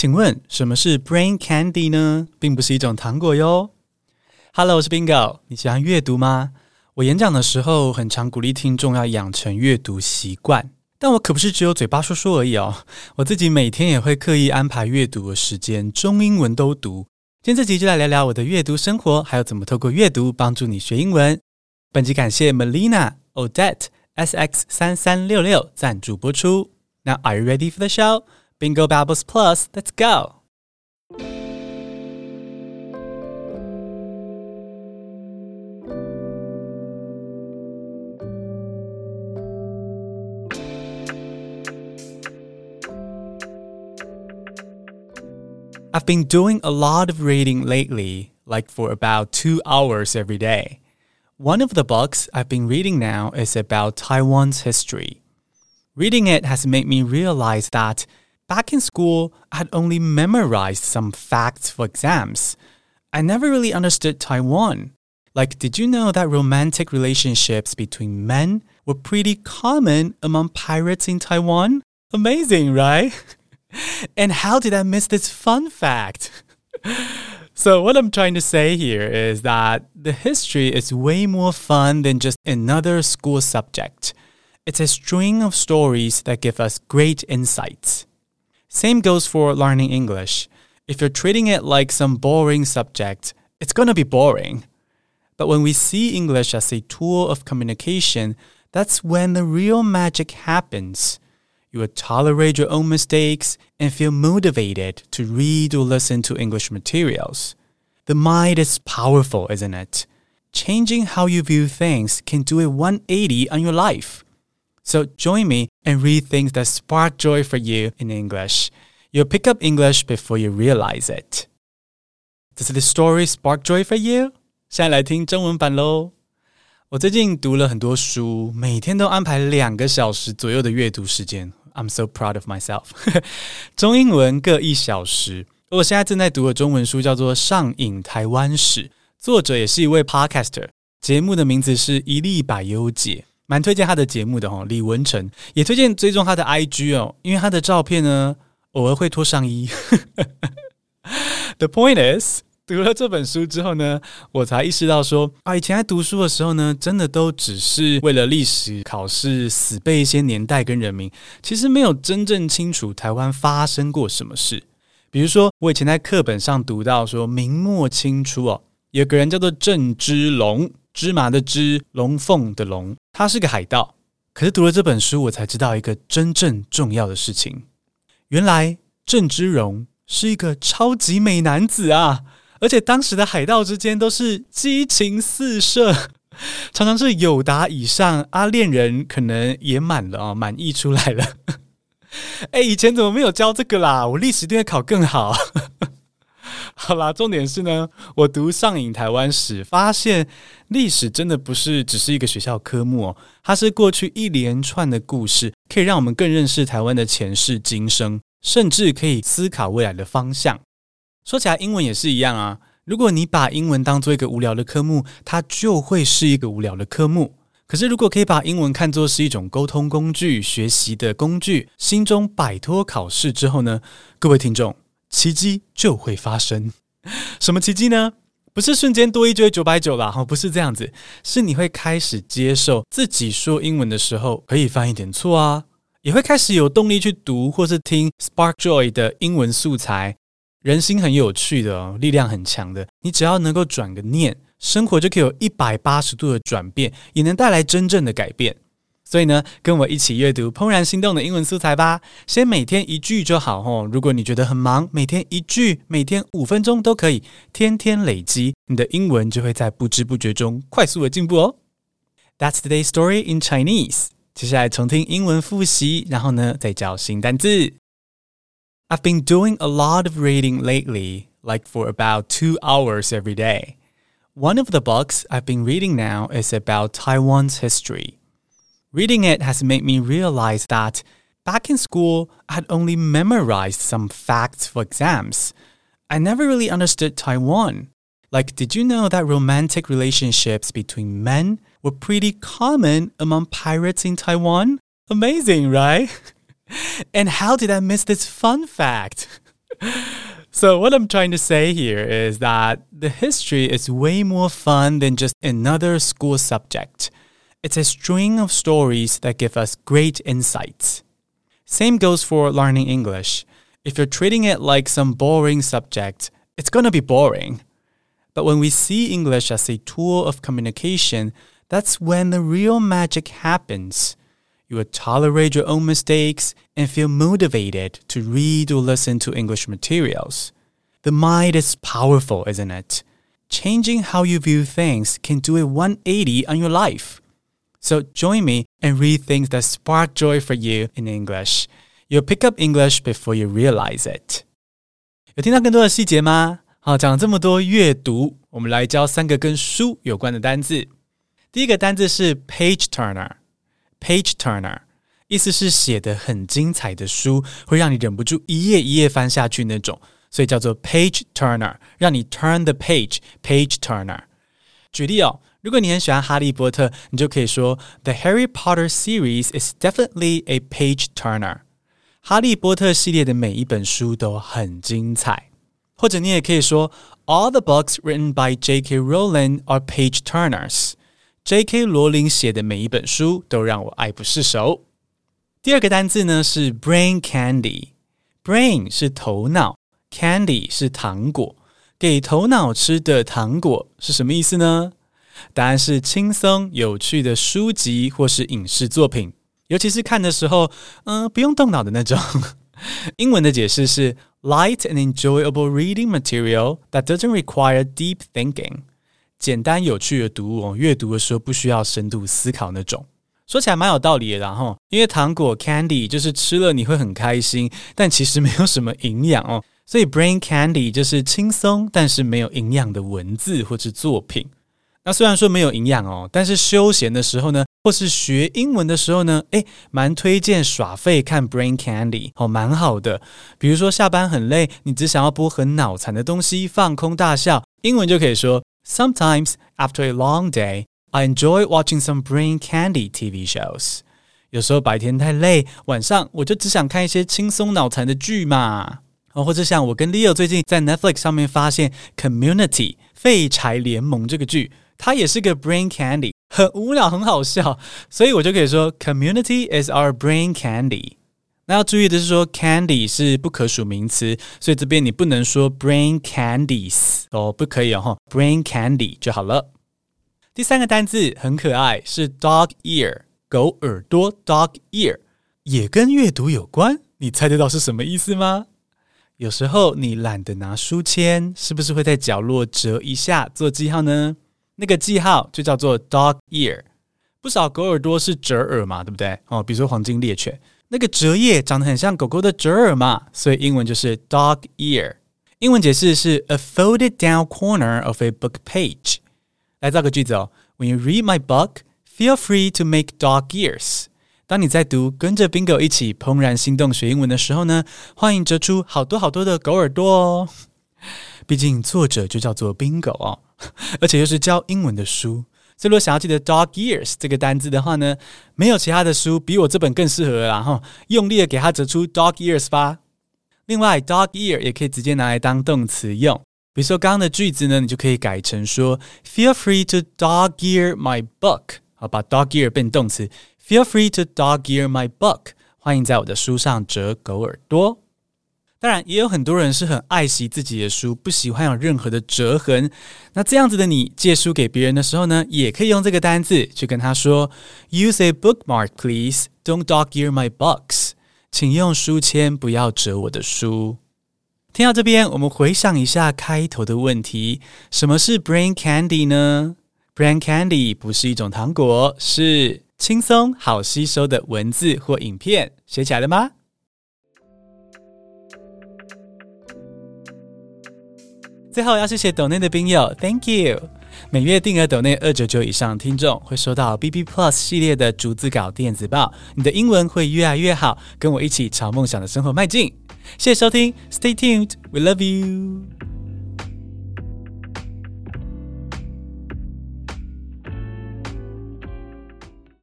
请问什么是 Brain Candy 呢？并不是一种糖果哟。Hello，我是 Bingo。你喜欢阅读吗？我演讲的时候很常鼓励听众要养成阅读习惯，但我可不是只有嘴巴说说而已哦。我自己每天也会刻意安排阅读的时间，中英文都读。今天这集就来聊聊我的阅读生活，还有怎么透过阅读帮助你学英文。本集感谢 Melina Odette SX 三三六六赞助播出。Now are you ready for the show? Bingo Babbles Plus, let's go! I've been doing a lot of reading lately, like for about two hours every day. One of the books I've been reading now is about Taiwan's history. Reading it has made me realize that Back in school, I had only memorized some facts for exams. I never really understood Taiwan. Like, did you know that romantic relationships between men were pretty common among pirates in Taiwan? Amazing, right? and how did I miss this fun fact? so, what I'm trying to say here is that the history is way more fun than just another school subject. It's a string of stories that give us great insights. Same goes for learning English. If you're treating it like some boring subject, it's going to be boring. But when we see English as a tool of communication, that's when the real magic happens. You will tolerate your own mistakes and feel motivated to read or listen to English materials. The mind is powerful, isn't it? Changing how you view things can do a 180 on your life. So join me and read things that spark joy for you in English. You'll pick up English before you realize it. Does the story spark joy for you? 现在来听中文版喽。我最近读了很多书，每天都安排两个小时左右的阅读时间。I'm so proud of myself 。中英文各一小时。我现在正在读的中文书叫做《上瘾台湾史》，作者也是一位 podcaster，节目的名字是一历百忧解。 蛮推荐他的节目的哈，李文成也推荐追踪他的 IG 哦，因为他的照片呢，偶尔会脱上衣。The point is，读了这本书之后呢，我才意识到说啊，以前在读书的时候呢，真的都只是为了历史考试死背一些年代跟人名，其实没有真正清楚台湾发生过什么事。比如说，我以前在课本上读到说，明末清初哦，有个人叫做郑芝龙。芝麻的芝，龙凤的龙，他是个海盗。可是读了这本书，我才知道一个真正重要的事情：原来郑芝龙是一个超级美男子啊！而且当时的海盗之间都是激情四射，常常是友达以上，阿恋人可能也满了啊，满意出来了。哎，以前怎么没有教这个啦？我历史一定会考更好。好啦，重点是呢，我读上瘾台湾史，发现历史真的不是只是一个学校科目哦，它是过去一连串的故事，可以让我们更认识台湾的前世今生，甚至可以思考未来的方向。说起来，英文也是一样啊。如果你把英文当做一个无聊的科目，它就会是一个无聊的科目。可是，如果可以把英文看作是一种沟通工具、学习的工具，心中摆脱考试之后呢，各位听众。奇迹就会发生，什么奇迹呢？不是瞬间多一就会九百九啦，哈，不是这样子，是你会开始接受自己说英文的时候可以犯一点错啊，也会开始有动力去读或是听 Spark Joy 的英文素材，人心很有趣的哦，力量很强的，你只要能够转个念，生活就可以有一百八十度的转变，也能带来真正的改变。所以呢，跟我一起阅读《怦然心动》的英文素材吧。先每天一句就好哦。如果你觉得很忙，每天一句，每天五分钟都可以，天天累积，你的英文就会在不知不觉中快速的进步哦。That's today's story in Chinese。接下来重听英文复习，然后呢，再教新单字。I've been doing a lot of reading lately, like for about two hours every day. One of the books I've been reading now is about Taiwan's history. Reading it has made me realize that back in school, I had only memorized some facts for exams. I never really understood Taiwan. Like, did you know that romantic relationships between men were pretty common among pirates in Taiwan? Amazing, right? and how did I miss this fun fact? So, what I'm trying to say here is that the history is way more fun than just another school subject. It's a string of stories that give us great insights. Same goes for learning English. If you're treating it like some boring subject, it's going to be boring. But when we see English as a tool of communication, that's when the real magic happens. You will tolerate your own mistakes and feel motivated to read or listen to English materials. The mind is powerful, isn't it? Changing how you view things can do a 180 on your life. So join me and read things that spark joy for you in English. You'll pick up English before you realize it. 有听到更多的细节吗？好，讲了这么多阅读，我们来教三个跟书有关的单字。第一个单字是 page turner。Page turner，意思是写得很精彩的书，会让你忍不住一页一页翻下去那种，所以叫做 page turner，让你 turn the page，page turner。举例哦， 如果你很喜欢哈利波特，你就可以说 The Harry Potter series is definitely a page turner。哈利波特系列的每一本书都很精彩，或者你也可以说 All the books written by J.K. Rowling are page turners。J.K. 罗琳写的每一本书都让我爱不释手。第二个单字呢是 brain candy。brain 是头脑，candy 是糖果。给头脑吃的糖果是什么意思呢？答案是轻松有趣的书籍或是影视作品，尤其是看的时候，嗯、不用动脑的那种。英文的解释是 light and enjoyable reading material that doesn't require deep thinking。简单有趣的读物，阅读的时候不需要深度思考那种，说起来蛮有道理的。然后，因为糖果 candy 就是吃了你会很开心，但其实没有什么营养哦，所以 brain candy 就是轻松但是没有营养的文字或是作品。那虽然说没有营养哦，但是休闲的时候呢，或是学英文的时候呢，诶，蛮推荐耍废看 brain candy 哦，蛮好的。比如说下班很累，你只想要播很脑残的东西，放空大笑，英文就可以说。Sometimes, after a long day, I enjoy watching some brain candy TV shows. 有时候白天太累，晚上我就只想看一些轻松脑残的剧嘛。哦，或者像我跟 Leo 最近在 Netflix 上面发现《Community》废柴联盟这个剧，它也是个 brain candy，很无聊，很好笑，所以我就可以说 Community is our brain candy。那要注意的是说，candy 是不可数名词，所以这边你不能说 brain candies 哦，不可以哦，brain candy 就好了。第三个单字很可爱，是 dog ear，狗耳朵，dog ear 也跟阅读有关，你猜得到是什么意思吗？有时候你懒得拿书签，是不是会在角落折一下做记号呢？那个记号就叫做 dog ear。不少狗耳朵是折耳嘛，对不对？哦，比如说黄金猎犬。那个折页长得很像狗狗的折耳嘛，所以英文就是 dog ear。英文解释是 a folded down corner of a book page。来造个句子哦，When you read my book, feel free to make dog ears。当你在读跟着 Bingo 一起怦然心动学英文的时候呢，欢迎折出好多好多的狗耳朵哦。毕竟作者就叫做 Bingo 哦，而且又是教英文的书。所以，如果想要记得 dog ears 这个单字的话呢，没有其他的书比我这本更适合了，然后用力的给它折出 dog ears 吧。另外，dog ear 也可以直接拿来当动词用，比如说刚刚的句子呢，你就可以改成说 Feel free to dog ear my book，好，把 dog ear 变动词，Feel free to dog ear my book，欢迎在我的书上折狗耳朵。当然，也有很多人是很爱惜自己的书，不喜欢有任何的折痕。那这样子的你借书给别人的时候呢，也可以用这个单字去跟他说：“Use a bookmark, please. Don't dog ear my books.” 请用书签，不要折我的书。听到这边，我们回想一下开头的问题：什么是 brain candy 呢？brain candy 不是一种糖果，是轻松好吸收的文字或影片。学起来了吗？最后要谢谢抖内的冰友，Thank you。每月定额抖内二九九以上听众会收到 B B Plus 系列的逐字稿电子报，你的英文会越来越好，跟我一起朝梦想的生活迈进。谢谢收听，Stay tuned，We love you。